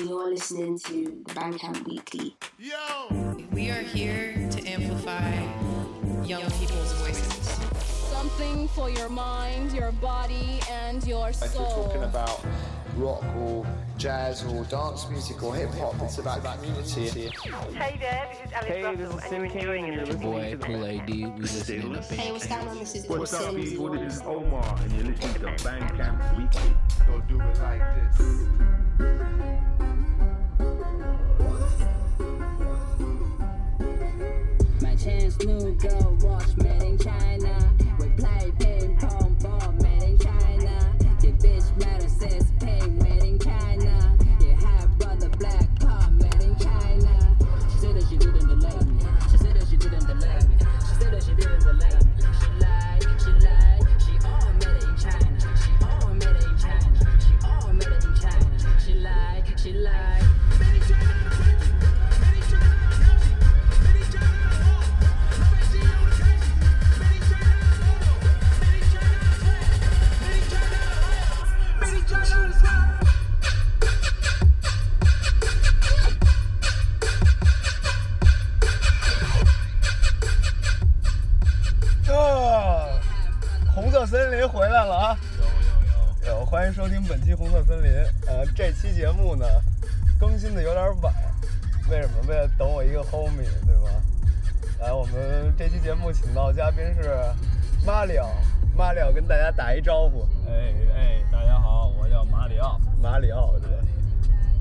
You're listening to the Bandcamp Weekly. Yo! We are here to amplify young people's voices. Something for your mind, your body, and your If you're soul. talking about rock or jazz or dance music or hip hop, it's about community. Hey there, this is Alice Hey, Russell, this is and Sim you're King, enjoying and you're it. listening Boy, to Cool AD, we listening to Hey, what's going on? This is What's up, Sims. people? This is Omar, and you're listening to Bandcamp Weekly. Go do it like this. My chance new girl watch made in China. We play ping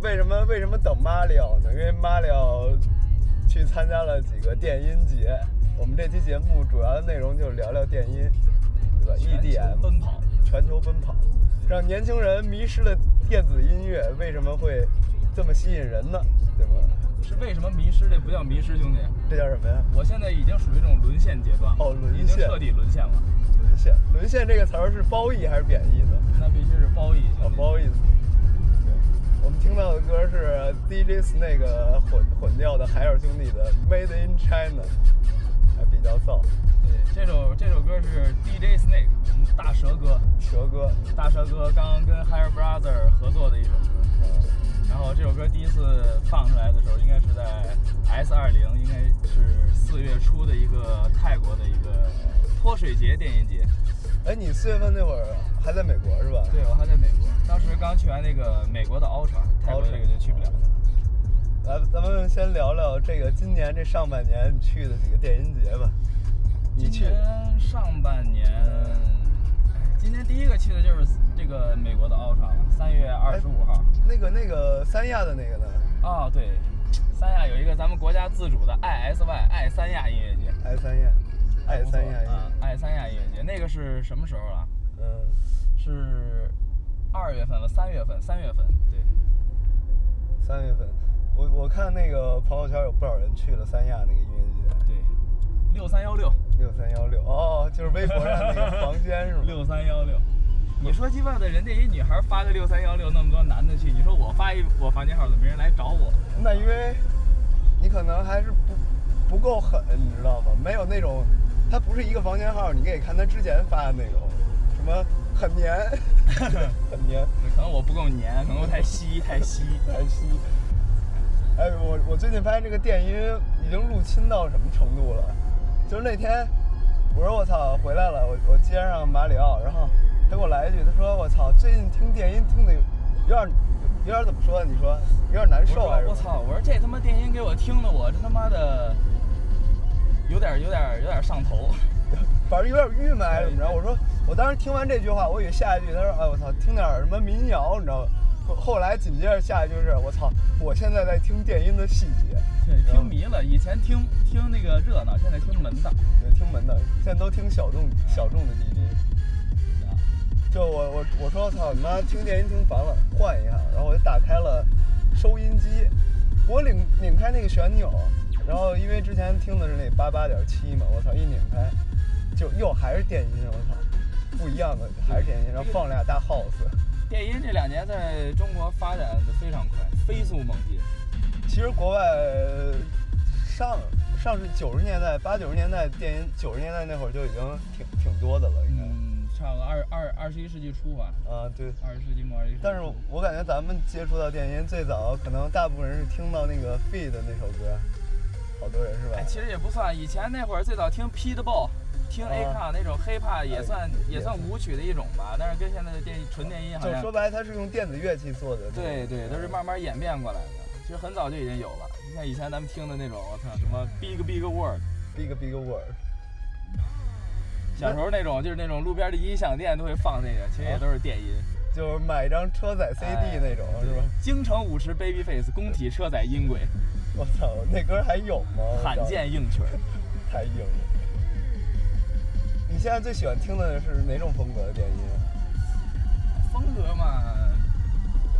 为什么为什么等马里奥呢？因为马里奥去参加了几个电音节。我们这期节目主要的内容就是聊聊电音，对吧？EDM 奔跑，全球奔跑，让年轻人迷失了电子音乐，为什么会这么吸引人呢？对吗？是为什么迷失？这不叫迷失，兄弟。这叫什么呀？我现在已经属于这种沦陷阶段。哦沦陷已经彻底沦陷了。沦陷，沦陷这个词儿是褒义还是贬义的？那必须是褒义。哦，褒义们听到的歌是 DJ Snake 混混调的海尔兄弟的《Made in China》，还比较燥。对，这首这首歌是 DJ Snake，我们大蛇哥，蛇哥，大蛇哥刚跟 Higher Brother 合作的一首歌。嗯然后这首歌第一次放出来的时候，应该是在 S 二零，应该是四月初的一个泰国的一个泼水节电音节。哎，你四月份那会儿还在美国是吧？对，我还在美国，当时刚去完那个美国的 Ultra，泰国这个就去不了了。来，咱们先聊聊这个今年这上半年你去的几个电音节吧。你去今年上半年，哎，今年第一个去的就是这个美国的 Ultra 了，三月二十五号。那个那个三亚的那个呢？啊，对，三亚有一个咱们国家自主的 ISY 爱三亚音乐节。爱三亚，爱三亚音啊乐，爱三亚音乐节，那个是什么时候啊？嗯，是二月份了，三月份，三月份，对。三月份，我我看那个朋友圈有不少人去了三亚那个音乐节，对，六三幺六，六三幺六，哦，就是微博上那个房间是吗？六三幺六。你说鸡巴的人家一女孩发个六三幺六，那么多男的去，你说我发一我房间号，怎么没人来找我？那因为你可能还是不不够狠，你知道吗？没有那种，它不是一个房间号，你可以看他之前发的那种，什么很黏，很黏，可能我不够黏，可能我太稀太稀。太稀。哎，我我最近发现这个电音已经入侵到什么程度了？就是那天我说我操回来了，我我接上马里奥，然后他给我来一句，他说我操最近听电音听的有点有点怎么说？你说有点难受我操！我说这他妈电音给我听的，我这他妈的有点有点有点上头。反正有点郁闷还是怎么着？我说我当时听完这句话，我以为下一句他说哎我操听点什么民谣，你知道吗？后后来紧接着下一句是我操我现在在听电音的细节，对，听迷了。以前听听那个热闹，现在听门的。对，听门的，现在都听小众小众的 DJ。就我我我说操你妈听电音听烦了，换一下，然后我就打开了收音机，我拧拧开那个旋钮，然后因为之前听的是那八八点七嘛，我操一拧开，就又还是电音，我操，不一样的还是电音，然后放俩大 house。电音这两年在中国发展的非常快，飞速猛进。其实国外上上是九十年代八九十年代电音，九十年代那会儿就已经挺挺多的了，应该。嗯，差差不多二二二十一世纪初吧，啊，对。二十世纪末二十一。但是我感觉咱们接触到电音最早，可能大部分人是听到那个 Feed 那首歌，好多人是吧哎，？其实也不算，以前那会儿最早听 Pitbull，听啊 A 卡那种 hiphop 也算也也算舞曲的一种吧，但是跟现在的电纯电音好像就说白，了，它是用电子乐器做的。对对，都是慢慢演变过来的。其实很早就已经有了，你像以前咱们听的那种，我操，什么 Big Big World，Big Big World。小时候那种就是那种路边的音响店都会放那个，其实也都是电音。就是买一张车载 CD 那种，是吧？京城舞池 Babyface 工体车载音轨，我操，那歌还有吗？罕见硬曲儿。太硬了。你现在最喜欢听的是哪种风格的电音？风格嘛，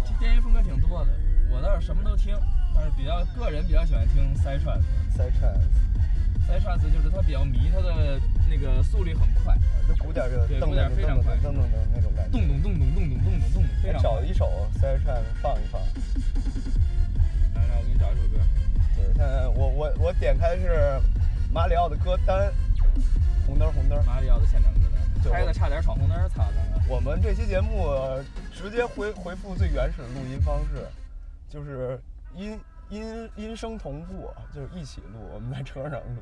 这电音风格挺多的，我倒是什么都听，但是比较个人比较喜欢听 Side Trance。Side trance，Side Trance 就是它比较迷，它的那个速率很快，就鼓点就噔对鼓点非常快噔噔噔那种感觉。咚咚咚咚咚咚咚咚咚，非常快。找一首 Side trance 放一放。来来，我给你找一首歌。对，现在我我我点开是马里奥的歌单，红灯红灯。马里奥的现场歌对单，开的差点闯红灯，操刚刚。我们这期节目呃直接回回复最原始的录音方式，就是音音音声同步，就是一起录，我们在车上录。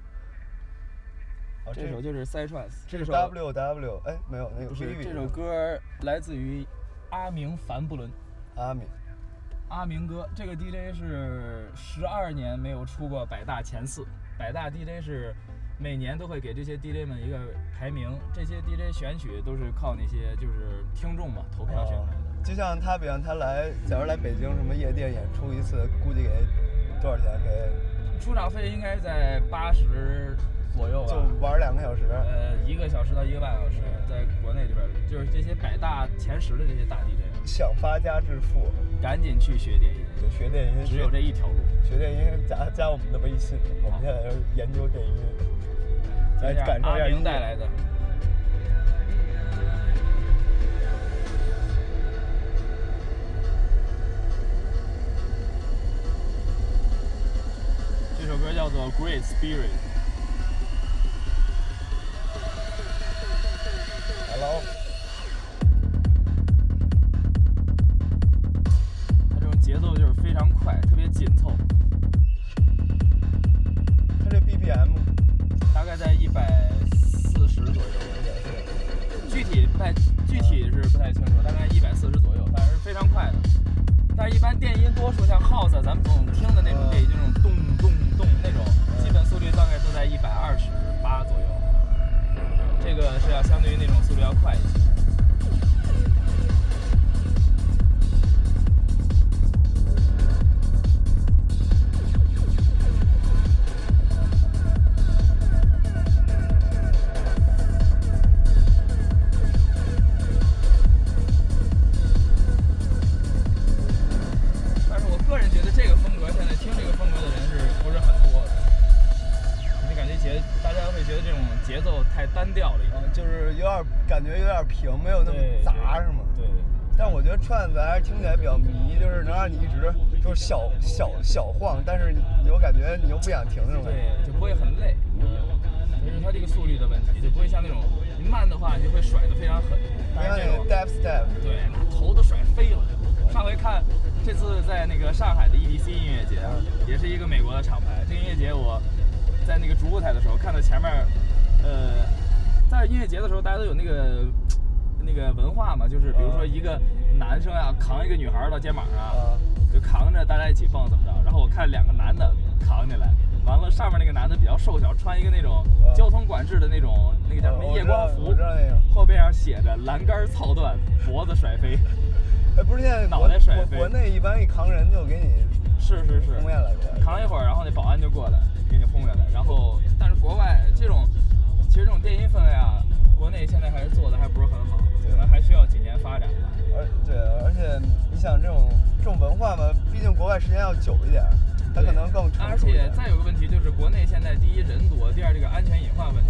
哦，这首就是 Trance，这首 W W 哎没有那个不是这首歌来自于阿明凡布伦。阿米阿明哥，这个 DJ 是十二年没有出过百大前四，百大 DJ 是每年都会给这些 DJ 们一个排名，这些 DJ 选曲都是靠那些就是听众嘛投票选出来的。就像他，比方他来，假如来北京什么夜店演出一次，估计给多少钱？给出场费应该在八十左右吧，就玩两个小时。呃一个小时到一个半小时，在国内这边就是这些百大前十的这些大 DJ，想发家致富，赶紧去学电音，对，学电音只有这一条路。学电音加加我们的微信，我们现在要研究电音，来感受一下音乐明带来的。这首歌叫做《Great Spirit》。Hello，小小小晃，但是你又感觉你又不想停那种感觉。对，就不会很累。就是它这个速率的问题，就不会像那种你慢的话，你就会甩得非常狠。不像那个但是这种 step，对，那头都甩飞了。上回看这次在那个上海的 EDC 音乐节，也是一个美国的厂牌。这个音乐节我在那个主舞台的时候，看到前面，呃，在音乐节的时候，大家都有那个那个文化嘛，就是比如说一个男生啊、扛一个女孩到肩膀上，啊就扛着大家一起蹦怎么着。然后我看两个男的扛起来，完了上面那个男的比较瘦小，穿一个那种啊交通管制的那种那个叫什么夜光服后背上写着栏杆操断，脖子甩飞。哎，不是现在脑袋甩飞国国内一般一扛人就给你是是是，轰下来的。扛一会儿，然后那保安就过来给你轰下来。然后，但是国外这种，其实这种电音氛围啊，国内现在还是做的还不是很好，可能还需要几年发展吧。而对，而且你想这种这种文化嘛，毕竟国外时间要久一点，它可能更成而熟一点。且再有个问题就是，国内现在第一人多，第二这个安全隐患问题。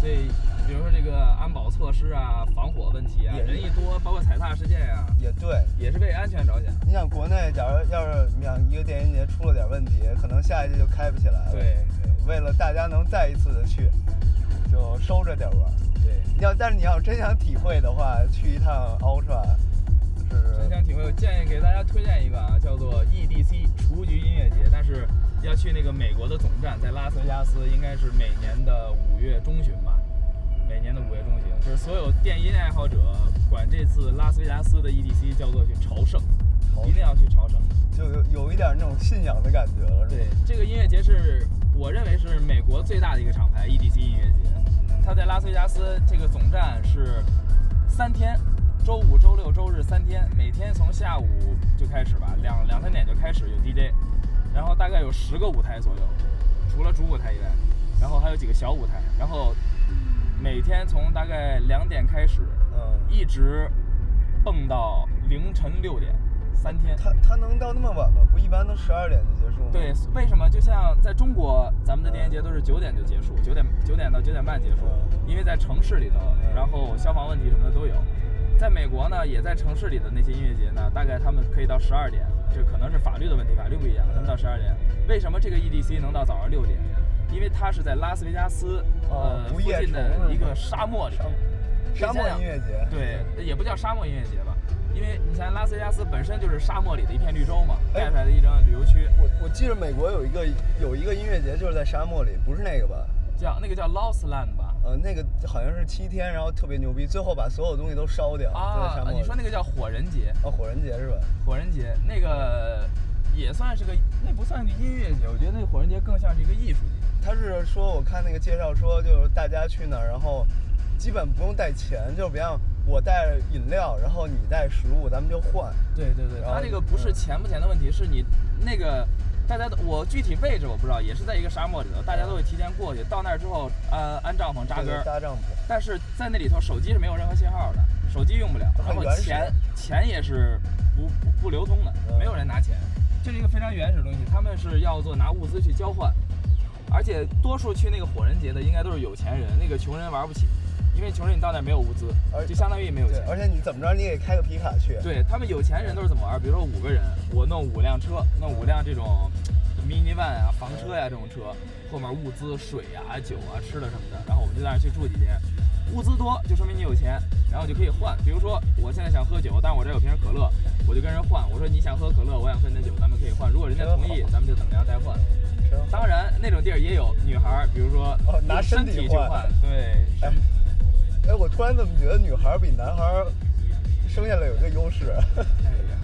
对所以，比如说这个安保措施啊、防火问题啊，人一多，包括踩踏事件啊，也对，也是为安全着想。你想国内，假如要是你想一个电音节出了点问题，可能下一届就开不起来了。对对为了大家能再一次的去，就收着点玩。对，你要，但是你要真想体会的话，去一趟 Ultra 是真想体会，我建议给大家推荐一个啊，叫做 EDC 雏菊音乐节，但是要去那个美国的总站，在拉斯维加斯，应该是每年的五月中旬吧。每年的五月中旬，就是所有电音爱好者管这次拉斯维加斯的 EDC 叫做去朝圣，一定要去朝圣。就有有一点那种信仰的感觉了？对，这个音乐节是我认为是美国最大的一个厂牌 EDC 音乐节，它在拉斯维加斯这个总站是三天，周五、周六、周日三天，每天从下午就开始吧，两两三点就开始有 DJ，然后大概有十个舞台左右，除了主舞台以外，然后还有几个小舞台，然后每天从大概两点开始，嗯，一直蹦到凌晨六点，三天。他他能到那么晚吗？不一般都十二点就结束吗？对，为什么？就像在中国，咱们的电音节都是九点就结束，九点九点到九点半结束，因为在城市里头，然后消防问题什么的都有。在美国呢，也在城市里的那些音乐节呢，大概他们可以到十二点，这可能是法律的问题，法律不一样，他们到十二点。为什么这个 EDC 能到早上六点？因为它是在拉斯维加斯哦呃附近的一个沙漠里。沙漠音乐节。对，也不叫沙漠音乐节吧，因为你像拉斯维加斯本身就是沙漠里的一片绿洲嘛，哎盖出来的一张旅游区，我我记得美国有一个有一个音乐节，就是在沙漠里，不是那个吧？叫那个叫 Lost Land 吧？呃，那个好像是七天，然后特别牛逼，最后把所有东西都烧掉，啊。你说那个叫火人节？哦，火人节是吧？火人节那个也算是个，那不算是个音乐节，我觉得那个火人节更像是一个艺术节。他是说，我看那个介绍说，就是大家去那儿，然后基本不用带钱，就比方我带饮料，然后你带食物，咱们就换。对对对，然后它这个不是嗯。钱不钱的问题，是你那个大家都我具体位置我不知道，也是在一个沙漠里头，大家都会提前过去，到那儿之后安安帐篷扎根儿，搭帐篷。但是在那里头手机是没有任何信号的，手机用不了，然后钱钱也是不不不流通的，嗯。没有人拿钱，这是一个非常原始的东西，他们是要做拿物资去交换，而且多数去那个火人节的应该都是有钱人，那个穷人玩不起，因为穷人你到那儿没有物资而，就相当于没有钱，。而且你怎么着，你也开个皮卡去。对他们有钱人都是怎么玩？比如说五个人，我弄五辆车，弄五辆这种 mini van 啊、房车呀、这种车，后面物资、水啊、酒啊、吃的什么的，然后我们就在那儿去住几天。物资多就说明你有钱，然后就可以换。比如说我现在想喝酒，但我这有瓶可乐，我就跟人换。我说你想喝可乐，我想喝你的酒，咱们可以换。如果人家同意，咱们就等量代换。当然那种地儿也有女孩儿，比如说哦拿身身体去换，对，哎哎，我突然怎么觉得女孩儿比男孩儿生下来有一个优势？哎呀，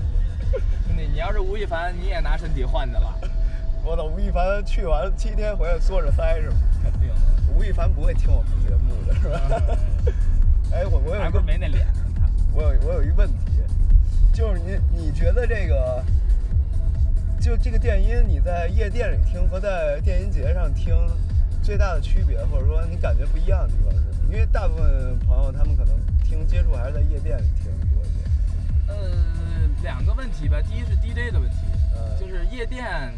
兄弟，你要是吴亦凡，你也拿身体换的吧？我操，吴亦凡去完七天回来缩着腮是吗？肯定的。吴亦凡不会听我们节目的是吧？哎，我我有一个没那脸。我有我有一个问题，就是你你觉得这个，就这个电音你在夜店里听和在电音节上听最大的区别，或者说你感觉不一样的地方是？因为大部分朋友他们可能听接触还是在夜店里听的多一点。呃，两个问题吧。第一是 DJ 的问题，呃就是夜店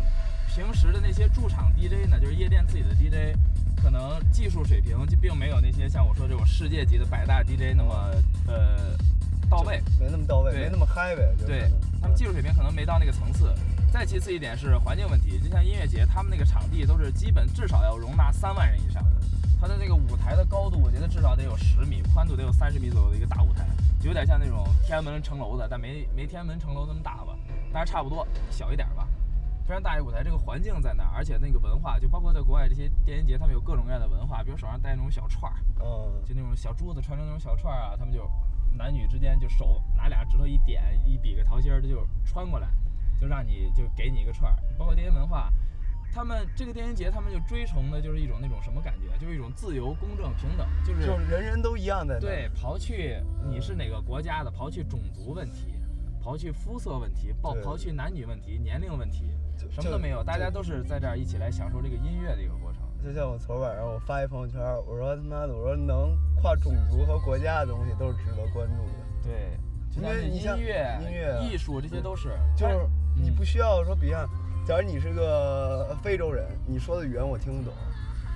平时的那些驻场 DJ 呢，就是夜店自己的 DJ，可能技术水平就并没有那些像我说这种世界级的百大 DJ 那么呃到位。没那么到位，没那么嗨呗。对他们技术水平可能没到那个层次。再其次一点是环境问题，就像音乐节，他们那个场地都是基本至少要容纳三万人以上，它的这个舞台的高度，我觉得至少得有十米，宽度得有三十米左右的一个大舞台，就有点像那种天安门城楼的，但没没天安门城楼那么大吧，但是差不多，小一点吧。非常大一个舞台，这个环境在那儿，而且那个文化，就包括在国外这些电音节，他们有各种各样的文化，比如手上戴那种小串儿，嗯，就那种小珠子穿成那种小串儿啊，他们就男女之间就手拿俩指头一点，一比个桃心儿，这就穿过来，就让你就给你一个串儿。包括电音文化，他们这个电音节，他们就追崇的就是一种那种什么感觉，就是一种自由、公正、平等，就是就是人人都一样的。对，刨去你是哪个国家的，刨去种族问题，刨去肤色问题，刨刨去男女问题、年龄问题，什么都没有，大家都是在这儿一起来享受这个音乐的一个过程。就像我昨晚上我发一朋友圈，我说他妈的，我说能跨种族和国家的东西都是值得关注的。对，就像音因为你像乐、音乐啊艺术这些都是，就是嗯你不需要说，比方，假如你是个非洲人，你说的语言我听不懂；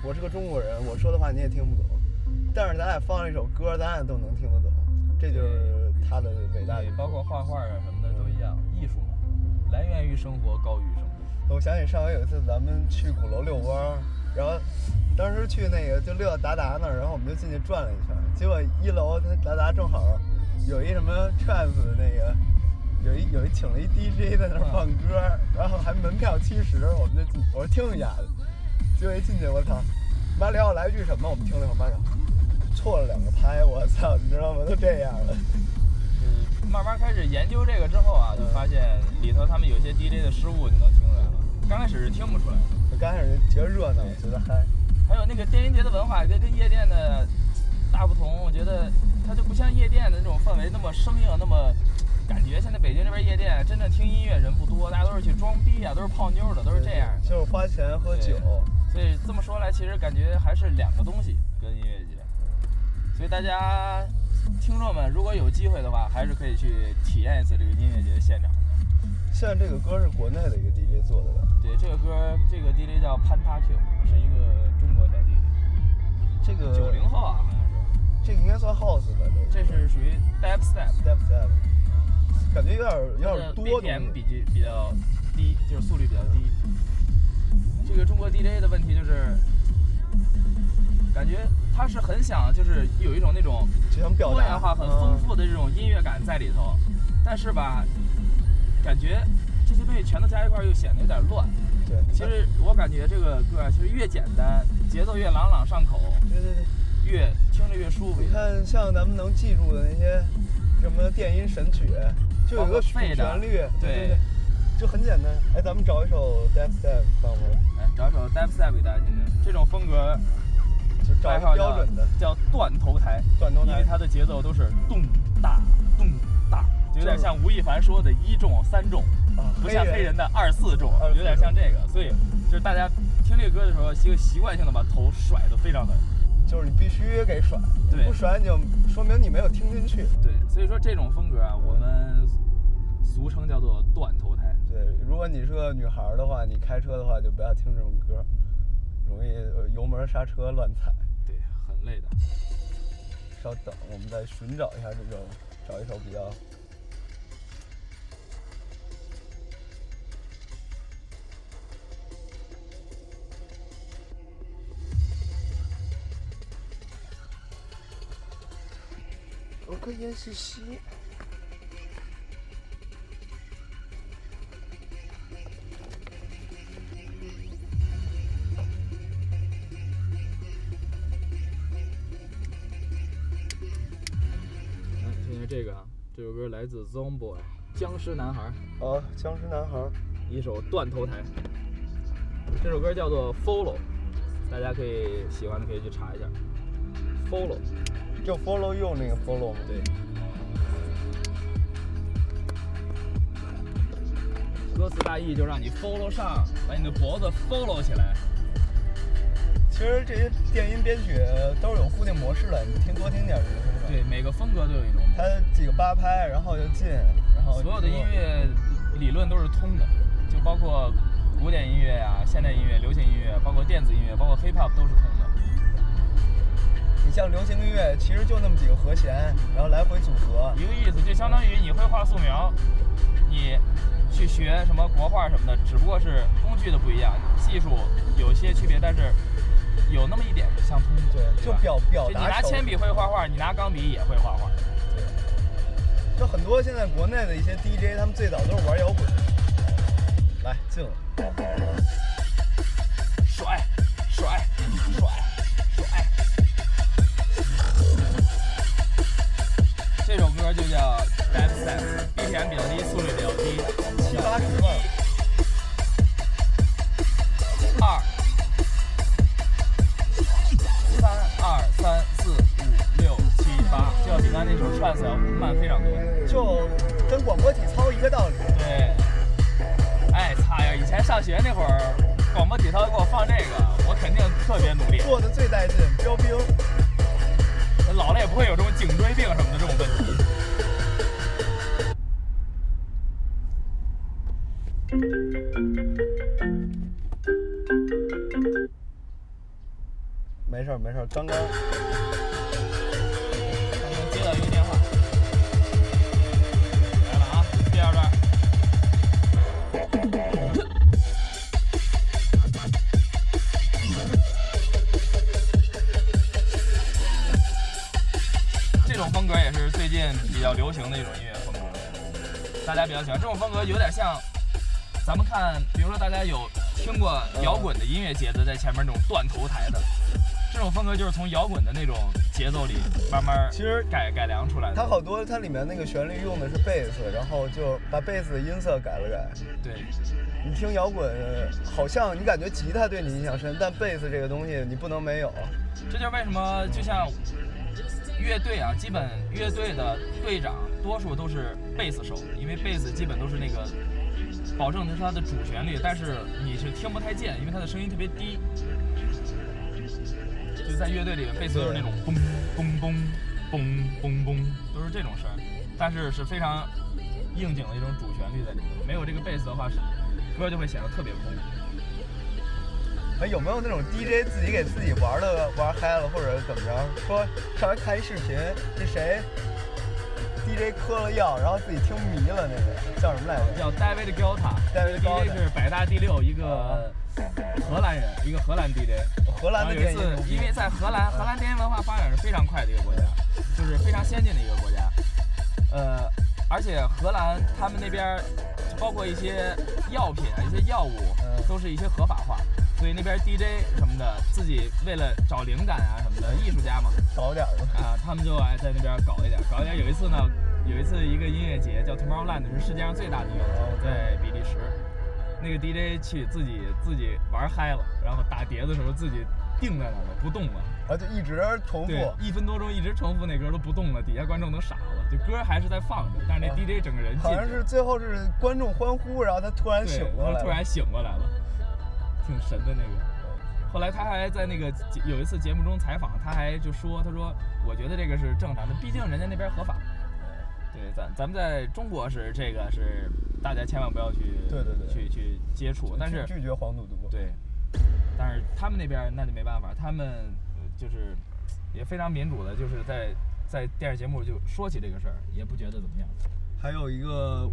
我是个中国人，我说的话你也听不懂。但是咱俩放了一首歌，咱俩都能听得懂，这就是他的伟大对，包括画画啊什么的都一样，艺术嘛，来源于生活，高于生活。我想起上回有一次咱们去鼓楼遛弯儿，然后当时去那个就溜达达那儿，然后我们就进去转了一圈，结果一楼他达达正好有一什么 trance 的那个。有一有一请了一 DJ 在那儿放歌，然后还门票七十，我们就进，我说听一下子，结果一进去，我操，马里奥来句什么？我们听了一会儿，马里奥错了两个拍，我操，你知道吗？都这样了。嗯，慢慢开始研究这个之后啊，就发现里头他们有些 DJ 的失误你能听出来了。刚开始是听不出来的，我刚开始觉得热闹，觉得嗨。还有那个电音节的文化跟跟夜店的大不同，我觉得它就不像夜店的那种氛围那么生硬，那么。感觉现在北京这边夜店真正听音乐人不多，大家都是去装逼啊，都是泡妞的，都是这样，就是花钱喝酒。所以这么说来，其实感觉还是两个东西跟音乐节。所以大家听众们如果有机会的话，还是可以去体验一次这个音乐节现场。现在这个歌是国内的一个 DJ 做的吧？对，这个歌这个 DJ 叫潘塔 Q，是一个中国小 DJ。这个九零后啊，好像是。这个应该算 House 吧？这是属于 Dubstep，Dubstep。感觉有点有点多，BPM 比比比较低，就是速率比较低。这个中国 DJ 的问题就是，感觉他是很想就是有一种那种多元化、很丰富的这种音乐感在里头，但是吧，感觉这些东西全都加一块又显得有点乱。对，其实我感觉这个歌其实越简单，节奏越朗朗上口，对对对，越听着越舒服。你看，像咱们能记住的那些什么电音神曲。就有个主旋律，对对，就很简单。哎，咱们找一首 Dubstep 放放。来，找一首 Dubstep 给大家听听。这种风格就找标准的，叫断头台。断头台，因为它的节奏都是咚大咚大，就有点像吴亦凡说的一重三重，不像黑人的二四重，有点像这个。所以就是大家听这个歌的时候，一个习惯性的把头甩得非常狠。就是你必须给甩，对，不甩你就说明你没有听进去。对，所以说这种风格啊，我们俗称叫做断头台。对，如果你是个女孩的话，你开车的话就不要听这种歌，容易油门刹车乱踩。对，很累的。稍等，我们再寻找一下这种，找一首比较。我可以是西。来自 Zomboy，僵尸男孩。啊，僵尸男孩，一首断头台。这首歌叫做 Follow，大家可以喜欢的可以去查一下。Follow。就 follow you 那个 follow 吗？对。歌词大意就让你 follow 上，把你的脖子 follow 起来。其实这些电音编曲都是有固定模式的，你听多听点就行了。对，每个风格都有一种。它几个八拍，然后就进，然后。所有的音乐理论都是通的，就包括古典音乐呀、现代音乐、流行音乐，包括电子音乐，包括 hip hop 都是通的。你像流行音乐，其实就那么几个和弦，然后来回组合，一个意思，就相当于你会画素描，你去学什么国画什么的，只不过是工具的不一样，技术有些区别，但是有那么一点是相通的。对，就表表达。你拿铅笔会画画，你拿钢笔也会画画。就很多现在国内的一些 DJ，他们最早都是玩摇滚。来，进。喜欢这种风格，有点像咱们看，比如说大家有听过摇滚的音乐节的，在前面那种断头台的，这种风格就是从摇滚的那种节奏里慢慢其实改改良出来的。它好多它里面那个旋律用的是贝斯，然后就把贝斯的音色改了改。对，你听摇滚，好像你感觉吉他对你印象深，但贝斯这个东西你不能没有。这就是为什么就像乐队啊，基本乐队的队长多数都是贝斯手，因为贝斯基本都是那个保证的是它的主旋律，但是你是听不太见，因为它的声音特别低。就在乐队里面，贝斯都是那种嘣嘣嘣嘣嘣嘣，都是这种声，但是是非常应景的一种主旋律在里面。没有这个贝斯的话，是歌就会显得特别空。哎，有没有那种 DJ 自己给自己玩的玩嗨了，或者怎么着？说上回看一视频，那谁 DJ 嗑了药，然后自己听迷了，那个叫什么来着？叫 David Guetta。David DJ Guetta 是百大第六，一个荷兰人，一个荷兰 DJ。荷兰的一次，因为在荷兰，荷兰电音文化发展是非常快的一个国家，就是非常先进的一个国家。呃，而且荷兰他们那边儿包括一些药品啊、一些药物，嗯都是一些合法化，所以那边 DJ 什么的，自己为了找灵感啊什么的，艺术家嘛，搞点儿。啊，他们就爱在那边搞一点，搞一点。有一次呢，有一次一个音乐节叫 Tomorrowland，是世界上最大的音乐节，在比利时。那个 DJ 去自己自己玩嗨了，然后打碟的时候自己定在那儿了，不动了。啊就一直重复，一分多钟一直重复那歌都不动了，底下观众都傻了，就歌还是在放着，但是那 DJ 整个人好像是最后是观众欢呼，然后他突然醒过来了，突然醒过来了，挺神的那个。后来他还在那个节有一次节目中采访，他还就说，他说我觉得这个是正常的，毕竟人家那边合法。对，咱咱们在中国是这个是大家千万不要去对对对去去接触，但是拒拒绝黄赌毒。对，但是他们那边那就没办法，他们呃就是也非常民主的，就是在在电视节目就说起这个事儿，也不觉得怎么样。还有一个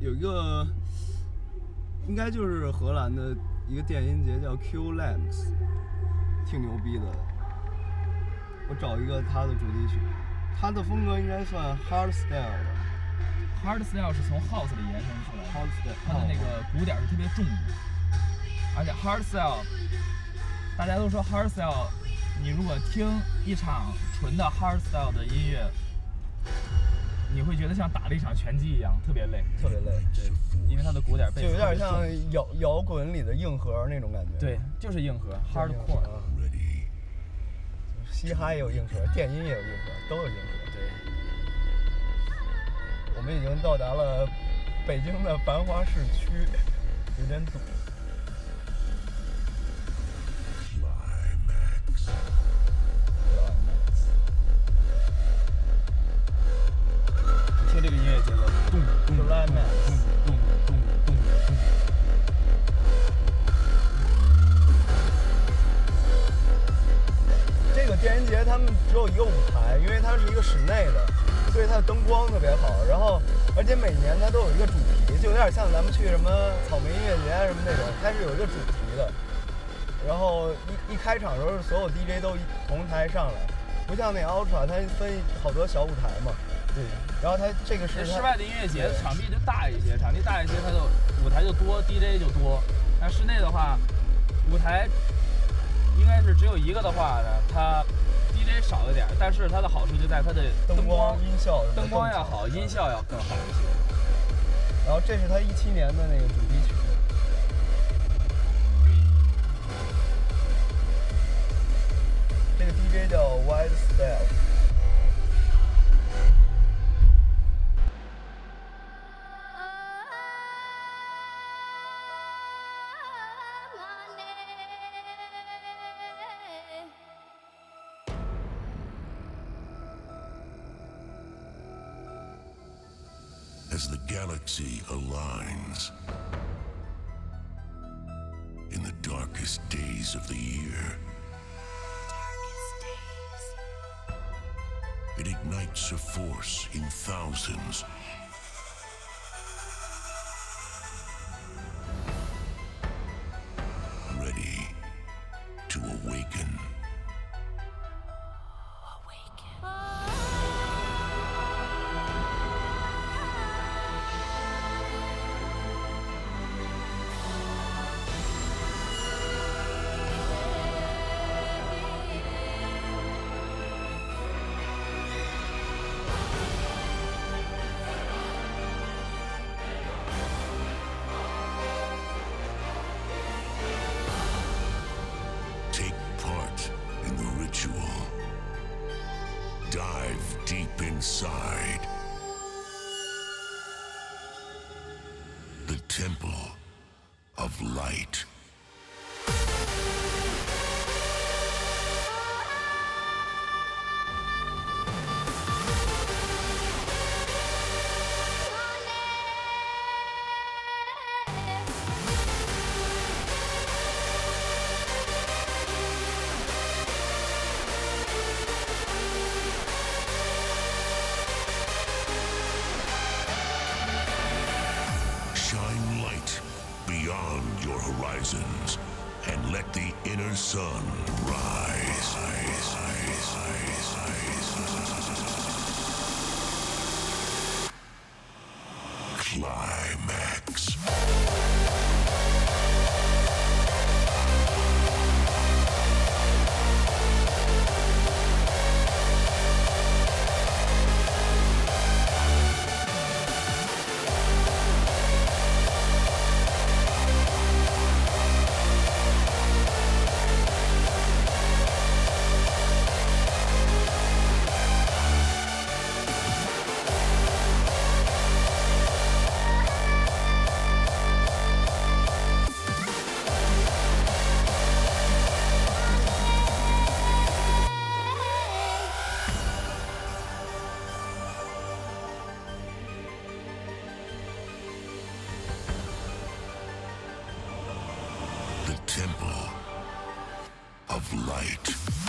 有一个应该就是荷兰的一个电音节叫 Q Lamps，挺牛逼的。我找一个他的主题曲，他的风格应该算 hard style 的。Hardstyle 是从 House 里延伸出来的 Hardstyle 它的那个鼓点是特别重的，而且 Hardstyle，大家都说 Hardstyle，你如果听一场纯的 Hardstyle 的音乐，你会觉得像打了一场拳击一样，特别累，特别累，对，因为它的鼓点就贝斯有点像摇摇滚里的硬核那种感觉。对，就是硬核就是硬核，Hardcore，啊嘻哈也有硬核，电音也有硬核，都有硬核。对。我们已经到达了北京的繁华市区，有点堵。听这个音乐节奏，咚咚咚咚咚咚咚咚。这个电音节他们只有一个舞台，因为它是一个室内的，所以它的灯光特别好。然后，而且每年它都有一个主题，就有点像咱们去什么草莓音乐节啊什么那种，它是有一个主题的。然后一一开场的时候，所有 DJ 都同台上来，不像那 Ultra，它分好多小舞台嘛。对。然后它这个是室外的音乐节场地就大一些，场地大一些，它就舞台就多，DJ 就多。但室内的话，舞台应该是只有一个的话呢，它 DJ 少一点，但是它的好处就在它的灯灯光、音效灯光要好，音效要更好一些。然后这是它一七年的那个主题曲。这个 DJ 叫 Wide Style。As the galaxy aligns. In the darkest days of the year, it ignites a force in thousands. Beyond your horizons and let the inner sun rise. Climax. Temple of light.